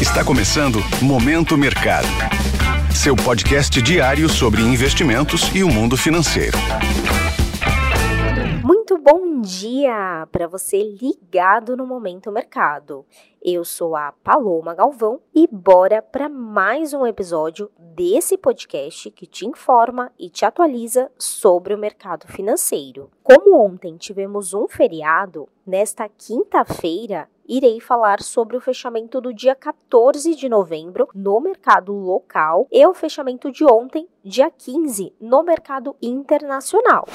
Está começando Momento Mercado. Seu podcast diário sobre investimentos e o mundo financeiro. Muito bom dia para você ligado no Momento Mercado. Eu sou a Paloma Galvão e bora para mais um episódio desse podcast que te informa e te atualiza sobre o mercado financeiro. Como ontem tivemos um feriado, nesta quinta-feira irei falar sobre o fechamento do dia 14 de novembro no mercado local e o fechamento de ontem, dia 15, no mercado internacional.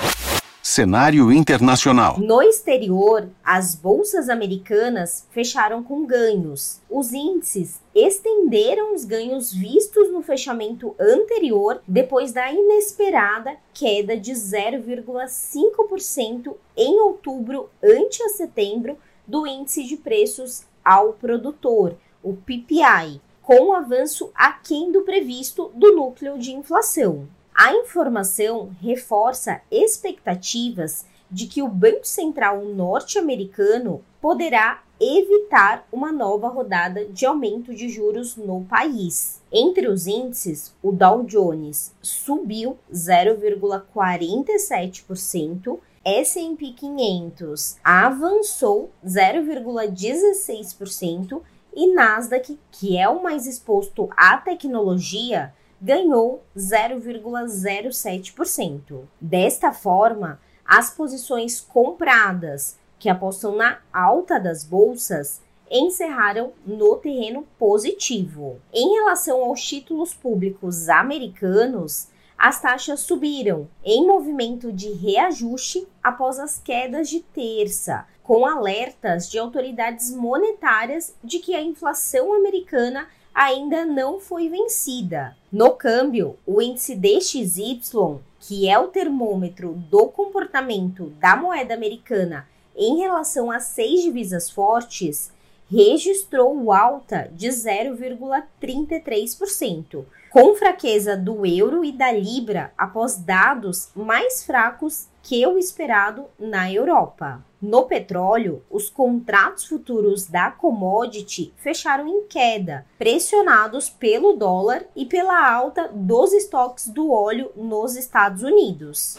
Cenário internacional. No exterior, as bolsas americanas fecharam com ganhos. Os índices estenderam os ganhos vistos no fechamento anterior depois da inesperada queda de 0,5% em outubro ante a setembro do índice de preços ao produtor, o PPI, com um avanço aquém do previsto do núcleo de inflação. A informação reforça expectativas de que o Banco Central norte-americano poderá evitar uma nova rodada de aumento de juros no país. Entre os índices, o Dow Jones subiu 0,47%, S&P 500 avançou 0,16% e Nasdaq, que é o mais exposto à tecnologia, ganhou 0,07%. Desta forma, as posições compradas, que apostam na alta das bolsas, encerraram no terreno positivo. Em relação aos títulos públicos americanos, as taxas subiram em movimento de reajuste após as quedas de terça, com alertas de autoridades monetárias de que a inflação americana ainda não foi vencida. No câmbio, o índice DXY, que é o termômetro do comportamento da moeda americana em relação a seis divisas fortes, registrou alta de 0,33%, com fraqueza do euro e da libra após dados mais fracos que o esperado na Europa. No petróleo, os contratos futuros da commodity fecharam em queda, pressionados pelo dólar e pela alta dos estoques do óleo nos Estados Unidos.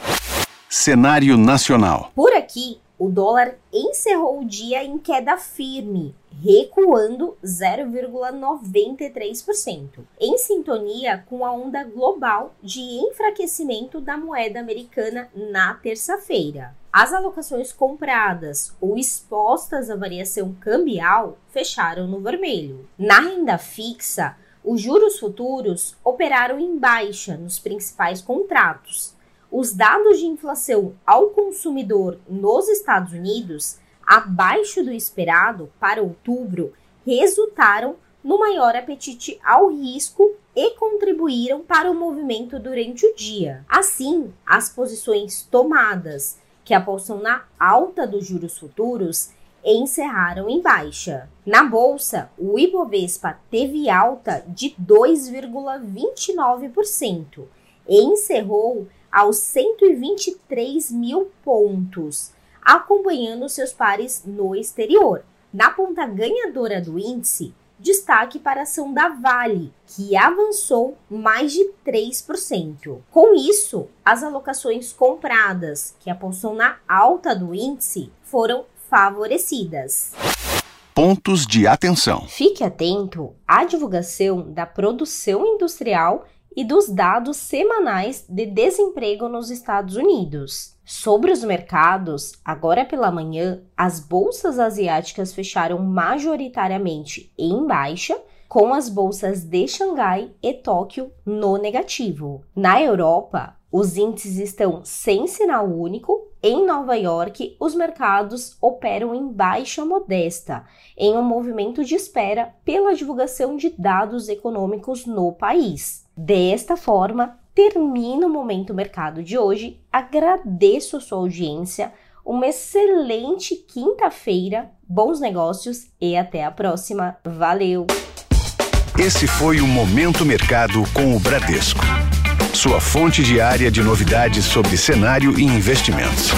Cenário nacional. Por aqui, o dólar encerrou o dia em queda firme, recuando 0,93%, em sintonia com a onda global de enfraquecimento da moeda americana na terça-feira. As alocações compradas ou expostas à variação cambial fecharam no vermelho. Na renda fixa, os juros futuros operaram em baixa nos principais contratos, os dados de inflação ao consumidor nos Estados Unidos, abaixo do esperado para outubro, resultaram no maior apetite ao risco e contribuíram para o movimento durante o dia. Assim, as posições tomadas, que apostam na alta dos juros futuros, encerraram em baixa. Na bolsa, o Ibovespa teve alta de 2,29% e encerrou aos 123 mil pontos, acompanhando seus pares no exterior. Na ponta ganhadora do índice, destaque para a ação da Vale, que avançou mais de 3%. Com isso, as alocações compradas, que apostam na alta do índice, foram favorecidas. Pontos de atenção. Fique atento à divulgação da produção industrial e dos dados semanais de desemprego nos Estados Unidos. Sobre os mercados, agora pela manhã, as bolsas asiáticas fecharam majoritariamente em baixa, com as bolsas de Xangai e Tóquio no negativo. Na Europa, os índices estão sem sinal único. Em Nova York, os mercados operam em baixa modesta, em um movimento de espera pela divulgação de dados econômicos no país. Desta forma, termina o Momento Mercado de hoje. Agradeço a sua audiência. Uma excelente quinta-feira, bons negócios e até a próxima. Valeu! Esse foi o Momento Mercado com o Bradesco. Sua fonte diária de novidades sobre cenário e investimentos.